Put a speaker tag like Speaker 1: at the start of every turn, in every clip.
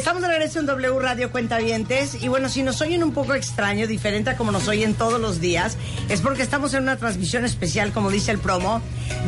Speaker 1: Estamos de regreso en W Radio Cuentavientes y bueno, si nos oyen un poco extraño, diferente a como nos oyen todos los días, es porque estamos en una transmisión especial, como dice el promo,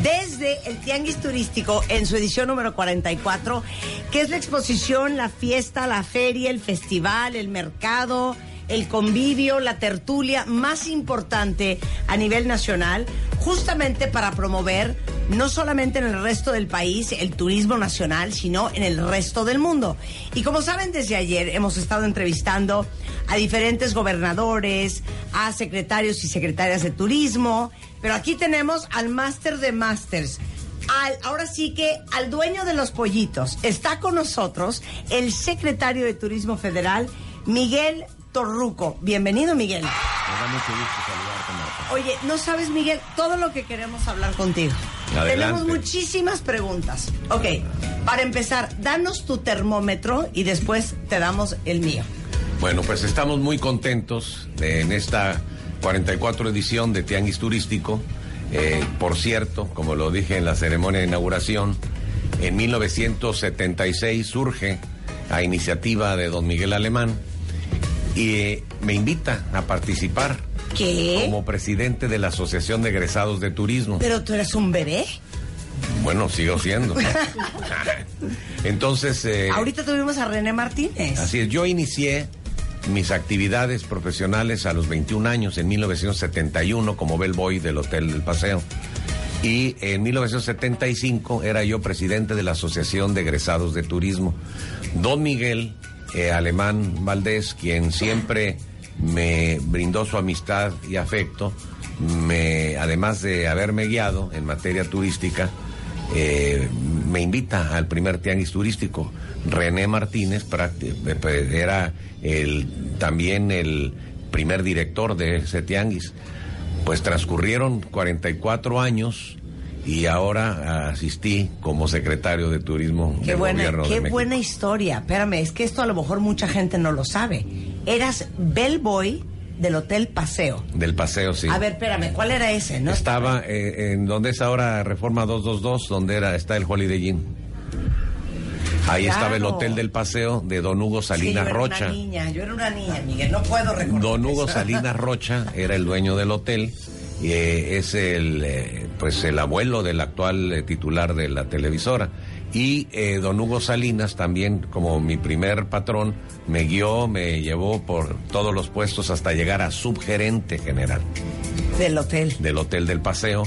Speaker 1: desde el Tianguis Turístico en su edición número 44, que es la exposición, la fiesta, la feria, el festival, el mercado, el convivio, la tertulia más importante a nivel nacional, justamente para promover no solamente en el resto del país el turismo nacional, sino en el resto del mundo. Y como saben, desde ayer hemos estado entrevistando a diferentes gobernadores, a secretarios y secretarias de turismo, pero aquí tenemos al máster de masters. Al, ahora sí que al dueño de los pollitos está con nosotros el secretario de Turismo Federal, Miguel Torruco. Bienvenido, Miguel.
Speaker 2: Me da mucho gusto saludarte, Marta.
Speaker 1: Oye, no sabes, Miguel, todo lo que queremos hablar contigo.
Speaker 2: Adelante.
Speaker 1: Tenemos muchísimas preguntas. Ok, para empezar, danos tu termómetro y después te damos el mío.
Speaker 2: Bueno, pues estamos muy contentos de- en esta 44 edición de Tianguis Turístico. Eh, por cierto, como lo dije en la ceremonia de inauguración, en 1976 surge a iniciativa de don Miguel Alemán y eh, me invita a participar
Speaker 1: ¿Qué?
Speaker 2: como presidente de la Asociación de Egresados de Turismo.
Speaker 1: ¿Pero tú eres un bebé?
Speaker 2: Bueno, sigo siendo. Entonces... eh,
Speaker 1: Ahorita tuvimos a René Martínez.
Speaker 2: Así es, yo inicié mis actividades profesionales a los 21 años, en 1971, como bellboy del Hotel del Paseo. Y en 1975 era yo presidente de la Asociación de Egresados de Turismo. Don Miguel eh, Alemán Valdés, quien siempre me brindó su amistad y afecto, me, además de haberme guiado en materia turística, eh, me invita al primer tianguis turístico. René Martínez eh, pues, era el, también el primer director de ese tianguis. Pues transcurrieron 44 años y ahora asistí como secretario de turismo
Speaker 1: Qué
Speaker 2: del
Speaker 1: buena,
Speaker 2: gobierno
Speaker 1: qué
Speaker 2: de México.
Speaker 1: buena historia. Espérame, es que esto a lo mejor mucha gente no lo sabe. Eras bellboy del Hotel Paseo.
Speaker 2: Del paseo, sí.
Speaker 1: A ver, espérame, ¿cuál era ese? No?
Speaker 2: Estaba eh, en donde es ahora Reforma 222, donde era está el Holiday Inn. Ahí
Speaker 1: Claro.
Speaker 2: estaba el Hotel del Paseo de Don Hugo
Speaker 1: Sí,
Speaker 2: Salinas
Speaker 1: yo era
Speaker 2: Rocha.
Speaker 1: Una niña, yo era una niña, Miguel, no puedo recordar.
Speaker 2: Don Hugo
Speaker 1: eso.
Speaker 2: Salinas Rocha era el dueño del hotel y eh, es el eh, pues el abuelo del actual eh, titular de la televisora. Y eh, don Hugo Salinas también como mi primer patrón me guió me llevó por todos los puestos hasta llegar a subgerente general.
Speaker 1: Del hotel.
Speaker 2: del Hotel del Paseo.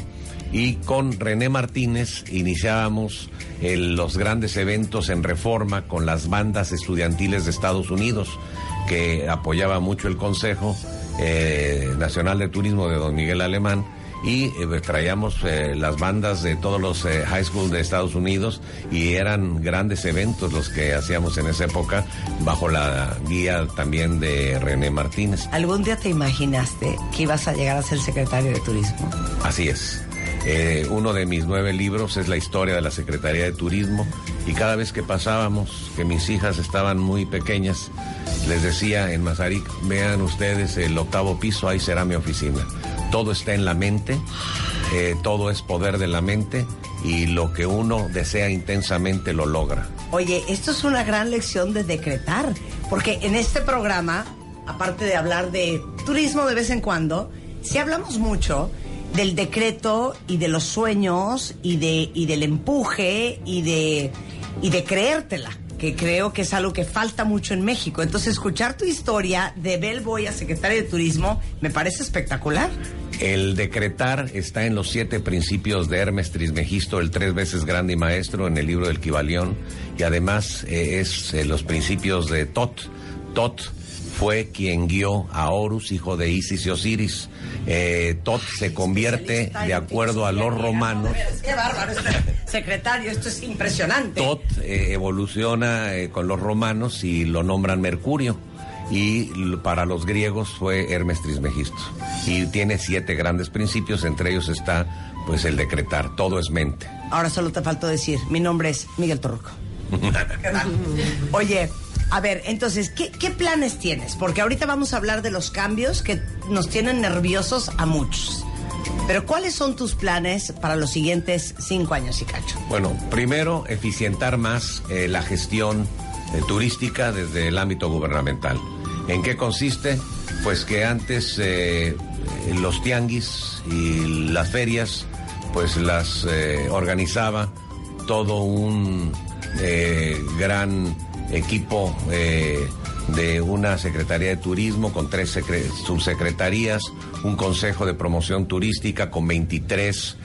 Speaker 2: Y con René Martínez iniciábamos el- los grandes eventos en reforma con las bandas estudiantiles de Estados Unidos que apoyaba mucho el Consejo eh, Nacional de Turismo de don Miguel Alemán y eh, traíamos eh, las bandas de todos los eh, high school de Estados Unidos y eran grandes eventos los que hacíamos en esa época bajo la guía también de René Martínez.
Speaker 1: ¿Algún día te imaginaste que ibas a llegar a ser secretario de turismo?
Speaker 2: Así es. Eh, uno de mis nueve libros es la historia de la Secretaría de Turismo y cada vez que pasábamos, que mis hijas estaban muy pequeñas, les decía en Mazarik, vean ustedes el octavo piso, ahí será mi oficina. Todo está en la mente, eh, todo es poder de la mente y lo que uno desea intensamente lo logra.
Speaker 1: Oye, esto es una gran lección de decretar, porque en este programa, aparte de hablar de turismo de vez en cuando, sí hablamos mucho del decreto y de los sueños y de y del empuje y de y de creértela, que creo que es algo que falta mucho en México. Entonces, escuchar tu historia de Bellboy a secretario de Turismo me parece espectacular.
Speaker 2: El decretar está en los siete principios de Hermes Trismegisto, el tres veces grande y maestro, en el libro del Kibalión, y además eh, es eh, los principios de Tot. Tot fue quien guió a Horus, hijo de Isis y Osiris. Eh, Tot se convierte, de acuerdo a los romanos,
Speaker 1: Qué bárbaro, secretario, esto es impresionante.
Speaker 2: Tot eh, evoluciona con los romanos y lo nombran Mercurio. Y para los griegos fue Hermes Trismegisto. Y tiene siete grandes principios, entre ellos está pues el decretar, todo es mente.
Speaker 1: Ahora solo te faltó decir, mi nombre es Miguel Torruco. Oye, a ver, entonces, ¿qué, qué planes tienes? Porque ahorita vamos a hablar de los cambios que nos tienen nerviosos a muchos. Pero ¿cuáles son tus planes para los siguientes cinco años y cacho?
Speaker 2: Bueno, primero, eficientar más eh, la gestión eh, turística desde el ámbito gubernamental. ¿En qué consiste? Pues que antes eh, los tianguis y las ferias pues las eh, organizaba todo un gran equipo de una Secretaría de Turismo con tres subsecretarías, un Consejo de Promoción Turística con 23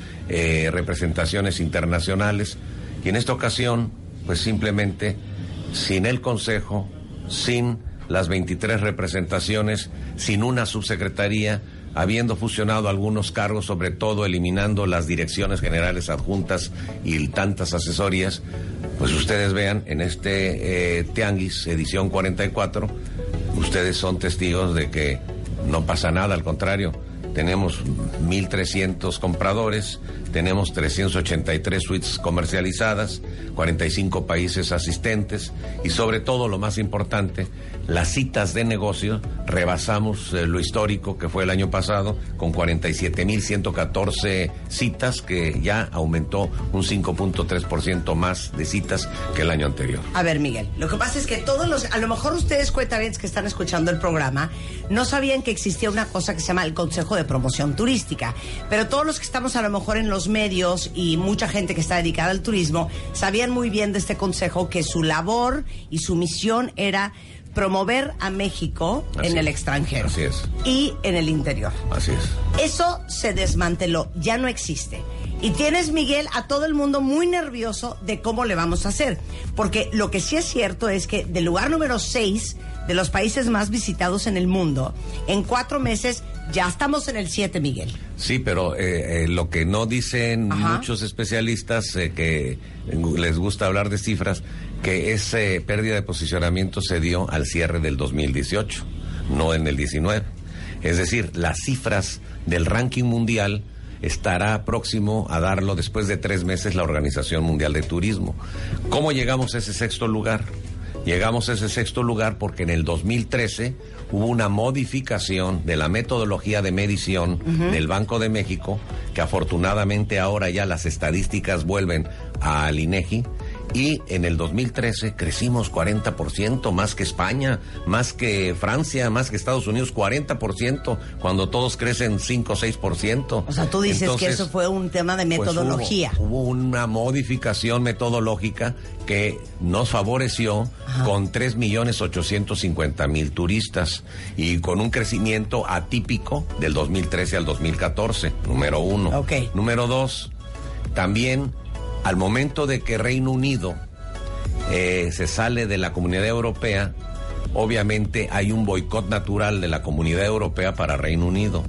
Speaker 2: representaciones internacionales. Y en esta ocasión, pues simplemente sin el Consejo, sin las 23 representaciones, sin una subsecretaría, habiendo fusionado algunos cargos, sobre todo eliminando las direcciones generales adjuntas y tantas asesorías, pues ustedes vean en este eh, Tianguis, edición 44, ustedes son testigos de que no pasa nada, al contrario, tenemos 1.300 compradores, tenemos 383 suites comercializadas, 45 países asistentes y sobre todo lo más importante, las citas de negocio, rebasamos eh, lo histórico que fue el año pasado con 47.114 citas que ya aumentó un 5.3% más de citas que el año anterior.
Speaker 1: A ver, Miguel, lo que pasa es que todos los, a lo mejor ustedes cuentavientes que están escuchando el programa, no sabían que existía una cosa que se llama el Consejo de Promoción Turística, pero todos los que estamos a lo mejor en los medios y mucha gente que está dedicada al turismo sabían muy bien de este consejo que su labor y su misión era promover a México en el extranjero.
Speaker 2: Así es.
Speaker 1: Y en el interior.
Speaker 2: Así es.
Speaker 1: Eso se desmanteló, ya no existe. Y tienes, Miguel, a todo el mundo muy nervioso de cómo le vamos a hacer. Porque lo que sí es cierto es que del lugar número 6 de los países más visitados en el mundo, en cuatro meses ya estamos en el 7, Miguel.
Speaker 2: Sí, pero eh, eh, lo que no dicen muchos especialistas eh, que les gusta hablar de cifras, que esa pérdida de posicionamiento se dio al cierre del 2018, no en el 19. Es decir, las cifras del ranking mundial estará próximo a darlo después de tres meses la Organización Mundial de Turismo. ¿Cómo llegamos a ese sexto lugar? Llegamos a ese sexto lugar porque en el 2013 hubo una modificación de la metodología de medición del Banco de México, que afortunadamente ahora ya las estadísticas vuelven al INEGI y en el 2013 crecimos 40%, más que España, más que Francia, más que Estados Unidos, 40%, cuando todos crecen 5 o 6%.
Speaker 1: O sea, tú dices que eso fue un tema de pues metodología.
Speaker 2: hubo, una modificación metodológica que nos favoreció con 3.850.000 turistas y con un crecimiento atípico del 2013 al 2014, número uno.
Speaker 1: Ok.
Speaker 2: Número dos, también al momento de que Reino Unido eh, se sale de la comunidad europea, obviamente hay un boicot natural de la comunidad europea para Reino Unido.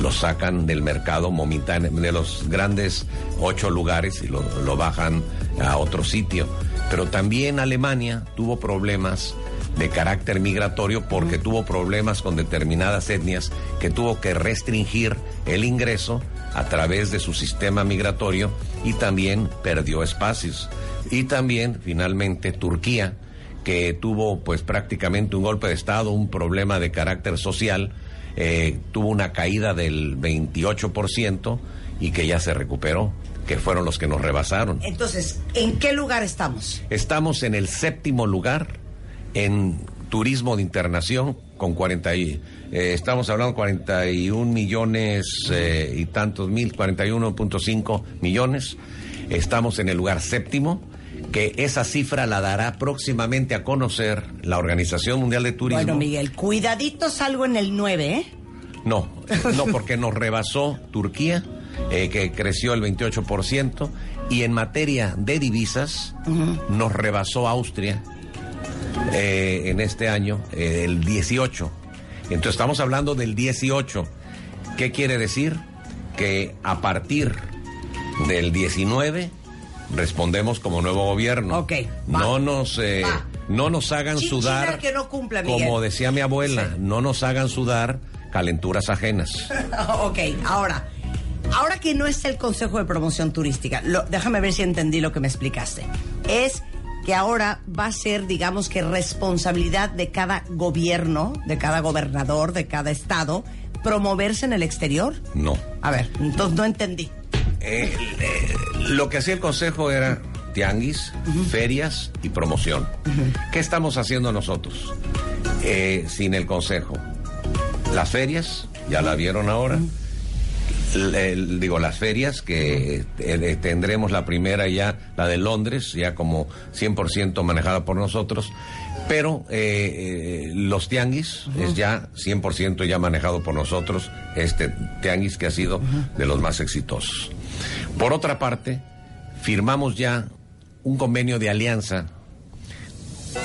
Speaker 2: Lo sacan del mercado de los grandes ocho lugares y lo, lo bajan a otro sitio. Pero también Alemania tuvo problemas de carácter migratorio porque tuvo problemas con determinadas etnias que tuvo que restringir el ingreso a través de su sistema migratorio y también perdió espacios. Y también, finalmente, Turquía, que tuvo pues prácticamente un golpe de Estado, un problema de carácter social, eh, tuvo una caída del 28% y que ya se recuperó que fueron los que nos rebasaron.
Speaker 1: Entonces, ¿en qué lugar estamos?
Speaker 2: Estamos en el séptimo lugar en turismo de internación con 40 y, eh, estamos hablando de 41 millones eh, y tantos mil, 41.5 millones. Estamos en el lugar séptimo, que esa cifra la dará próximamente a conocer la Organización Mundial de Turismo.
Speaker 1: Bueno, Miguel, cuidadito salgo en el 9, ¿eh?
Speaker 2: No, no, porque nos rebasó Turquía, eh, que creció el 28%, y en materia de divisas, nos rebasó Austria, eh, en este año, eh, el 18. Entonces estamos hablando del 18. ¿Qué quiere decir? Que a partir del 19 respondemos como nuevo gobierno.
Speaker 1: Ok.
Speaker 2: No nos eh, no nos hagan sudar.
Speaker 1: Que no cumpla,
Speaker 2: Como decía mi abuela, no nos hagan sudar calenturas ajenas.
Speaker 1: ok, ahora. Ahora que no es el Consejo de Promoción Turística, déjame ver si entendí lo que me explicaste. Es que ahora va a ser, digamos que, responsabilidad de cada gobierno, de cada gobernador, de cada estado, promoverse en el exterior?
Speaker 2: No.
Speaker 1: A ver, entonces no entendí.
Speaker 2: Eh, eh, lo que hacía el Consejo era tianguis, ferias y promoción. ¿Qué estamos haciendo nosotros? Eh, sin el consejo. Las ferias, ya la vieron ahora. Digo, las ferias, que eh, tendremos la primera ya, la de Londres, ya como 100% manejada por nosotros, pero eh, los tianguis es ya 100% ya manejado por nosotros, este tianguis que ha sido de los más exitosos. Por otra parte, firmamos ya un convenio de alianza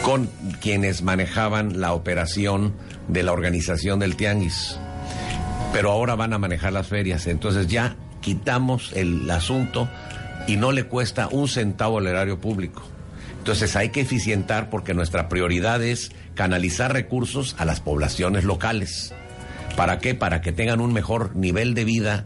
Speaker 2: con quienes manejaban la operación de la organización del tianguis. Pero ahora van a manejar las ferias, entonces ya quitamos el asunto y no le cuesta un centavo al erario público. Entonces hay que eficientar porque nuestra prioridad es canalizar recursos a las poblaciones locales. ¿Para qué? Para que tengan un mejor nivel de vida.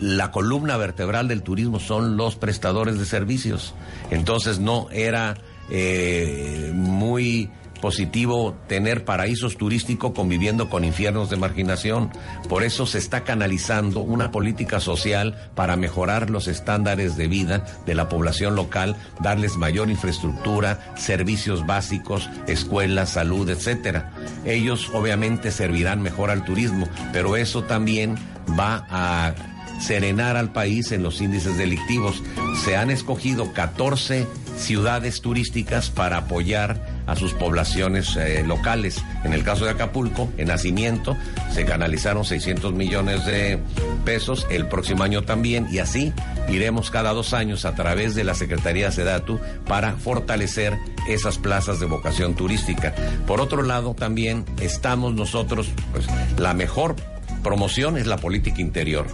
Speaker 2: La columna vertebral del turismo son los prestadores de servicios. Entonces no era eh, muy positivo tener paraísos turísticos conviviendo con infiernos de marginación. Por eso se está canalizando una política social para mejorar los estándares de vida de la población local, darles mayor infraestructura, servicios básicos, escuelas, salud, etcétera. Ellos obviamente servirán mejor al turismo, pero eso también va a serenar al país en los índices delictivos. Se han escogido 14 ciudades turísticas para apoyar a sus poblaciones eh, locales. En el caso de Acapulco, en nacimiento, se canalizaron 600 millones de pesos, el próximo año también, y así iremos cada dos años a través de la Secretaría Sedatu para fortalecer esas plazas de vocación turística. Por otro lado, también estamos nosotros, pues la mejor promoción es la política interior.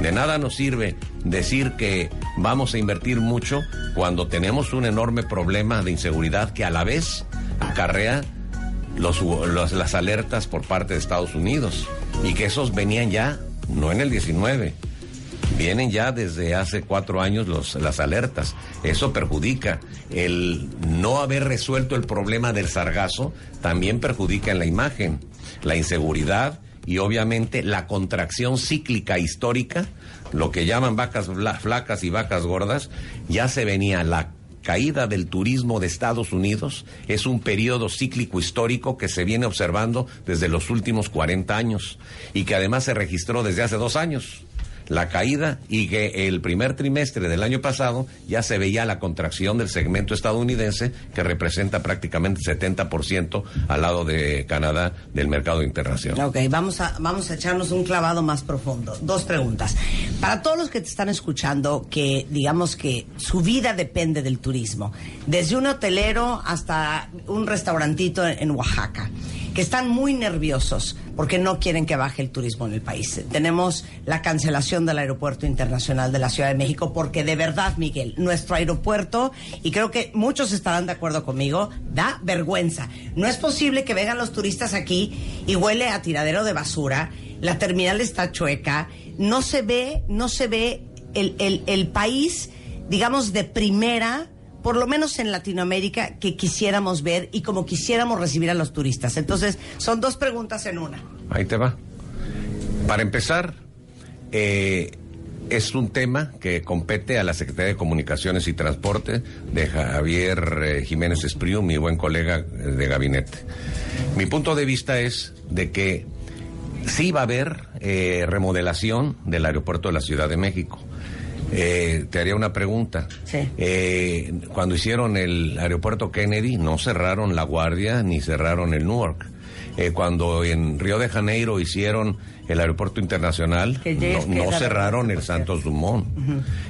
Speaker 2: De nada nos sirve decir que vamos a invertir mucho cuando tenemos un enorme problema de inseguridad que a la vez acarrea las alertas por parte de Estados Unidos y que esos venían ya, no en el 19, vienen ya desde hace cuatro años los, las alertas. Eso perjudica. El no haber resuelto el problema del sargazo también perjudica en la imagen. La inseguridad y obviamente la contracción cíclica histórica, lo que llaman vacas flacas y vacas gordas, ya se venía la caída del turismo de Estados Unidos. Es un periodo cíclico histórico que se viene observando desde los últimos 40 años y que además se registró desde hace dos años la caída y que el primer trimestre del año pasado ya se veía la contracción del segmento estadounidense que representa prácticamente 70% al lado de Canadá del mercado internacional.
Speaker 1: Ok, vamos a, vamos a echarnos un clavado más profundo. Dos preguntas. Para todos los que te están escuchando, que digamos que su vida depende del turismo, desde un hotelero hasta un restaurantito en Oaxaca que están muy nerviosos porque no quieren que baje el turismo en el país. Tenemos la cancelación del Aeropuerto Internacional de la Ciudad de México porque de verdad, Miguel, nuestro aeropuerto, y creo que muchos estarán de acuerdo conmigo, da vergüenza. No es posible que vengan los turistas aquí y huele a tiradero de basura, la terminal está chueca, no se ve, no se ve el, el, el país, digamos, de primera por lo menos en Latinoamérica, que quisiéramos ver y como quisiéramos recibir a los turistas. Entonces, son dos preguntas en una.
Speaker 2: Ahí te va. Para empezar, eh, es un tema que compete a la Secretaría de Comunicaciones y Transporte de Javier eh, Jiménez Espriu, mi buen colega eh, de gabinete. Mi punto de vista es de que sí va a haber remodelación del aeropuerto de la Ciudad de México eh, te haría una pregunta. Eh, cuando hicieron el aeropuerto Kennedy, no cerraron La Guardia ni cerraron el Newark. Eh, cuando en Río de Janeiro hicieron el aeropuerto internacional, no, cerraron el Santos Dumont.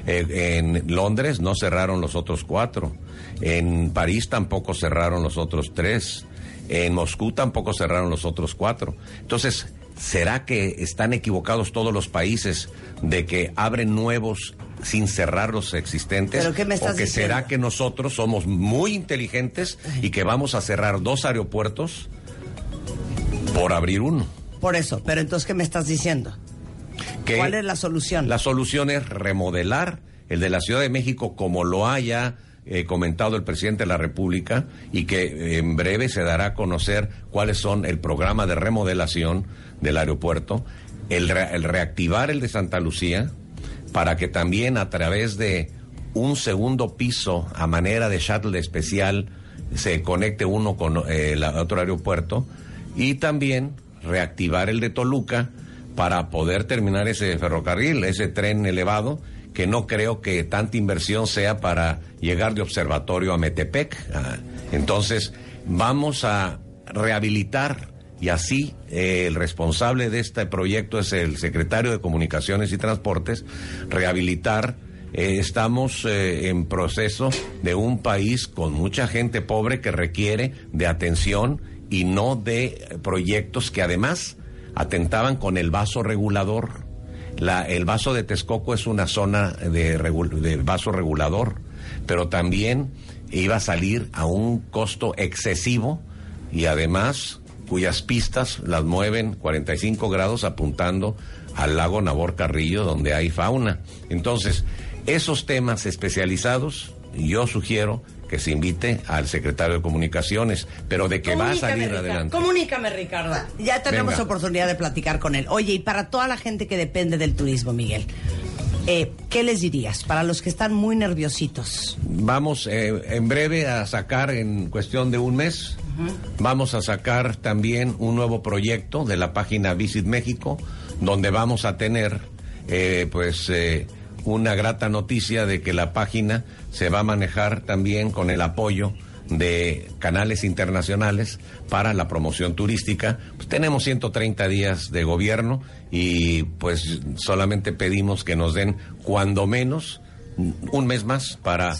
Speaker 2: en Londres no cerraron los otros cuatro. En París tampoco cerraron los otros tres. En Moscú tampoco cerraron los otros cuatro. Entonces, ¿será que están equivocados todos los países de que abren nuevos sin cerrar los existentes?
Speaker 1: ¿Pero qué me estás
Speaker 2: ¿O que será que nosotros somos muy inteligentes y que vamos a cerrar dos aeropuertos por abrir uno?
Speaker 1: Por eso, pero entonces, ¿qué me estás diciendo? ¿Cuál es la solución?
Speaker 2: La solución es remodelar el de la Ciudad de México como lo haya eh, comentado el presidente de la República y que eh, en breve se dará a conocer cuáles son el programa de remodelación del aeropuerto, el reactivar el de Santa Lucía, para que también a través de un segundo piso a manera de shuttle especial se conecte uno con eh, el otro aeropuerto y también reactivar el de Toluca para poder terminar ese ferrocarril, ese tren elevado, que no creo que tanta inversión sea para llegar de observatorio a Metepec. Ah, entonces, vamos a rehabilitar y así eh, el responsable de este proyecto es el secretario de Comunicaciones y Transportes, rehabilitar. Eh, estamos eh, en proceso de un país con mucha gente pobre que requiere de atención y no de proyectos que además atentaban con el vaso regulador. La, el vaso de Texcoco es una zona de, de vaso regulador, pero también iba a salir a un costo excesivo y además cuyas pistas las mueven 45 grados apuntando al lago Nabor Carrillo donde hay fauna. Entonces, esos temas especializados, yo sugiero que se invite al secretario de Comunicaciones, pero de que va a salir adelante.
Speaker 1: Comunícame, Ricardo. Ya tenemos oportunidad de platicar con él. Oye, y para toda la gente que depende del turismo, Miguel, eh, ¿qué les dirías para los que están muy nerviositos?
Speaker 2: Vamos eh, en breve a sacar en cuestión de un mes, vamos a sacar también un nuevo proyecto de la página Visit México, donde vamos a tener eh, pues una grata noticia de que la página se va a manejar también con el apoyo de canales internacionales para la promoción turística. Pues tenemos 130 días de gobierno y pues solamente pedimos que nos den cuando menos un mes más para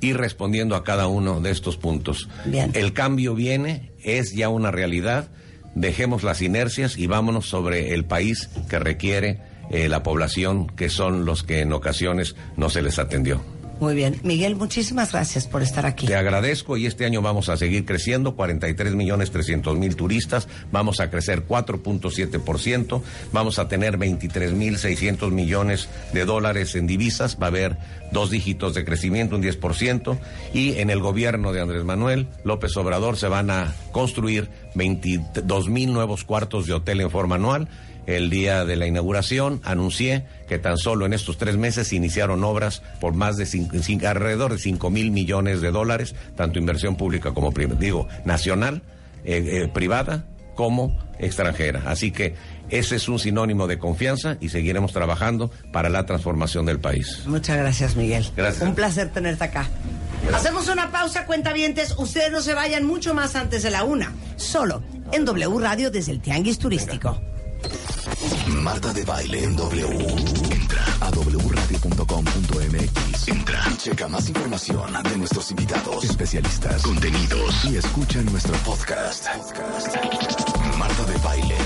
Speaker 2: ir respondiendo a cada uno de estos puntos. El cambio viene, es ya una realidad. Dejemos las inercias y vámonos sobre el país que requiere eh, la población, que son los que en ocasiones no se les atendió.
Speaker 1: Muy bien. Miguel, muchísimas gracias por estar aquí.
Speaker 2: Te agradezco y este año vamos a seguir creciendo, 43 millones 300 mil turistas, vamos a crecer 4.7%, vamos a tener 23 mil 600 millones de dólares en divisas, va a haber dos dígitos de crecimiento, un 10%, y en el gobierno de Andrés Manuel López Obrador se van a construir 22 mil nuevos cuartos de hotel en forma anual el día de la inauguración anuncié que tan solo en estos tres meses iniciaron obras por más de alrededor de 5 mil millones de dólares, tanto inversión pública como digo, nacional, eh, eh, privada como extranjera. Así que ese es un sinónimo de confianza y seguiremos trabajando para la transformación del país.
Speaker 1: Muchas gracias, Miguel. Gracias. Un placer tenerte acá. Hacemos una pausa, cuentavientes. Ustedes no se vayan mucho más antes de la una. Solo en W Radio desde el Tianguis Turístico.
Speaker 3: Marta de Baile en W. Entra a wradio.com.mx. Entra y checa más información de nuestros invitados, especialistas, contenidos y escucha nuestro podcast. podcast. Marta de Baile.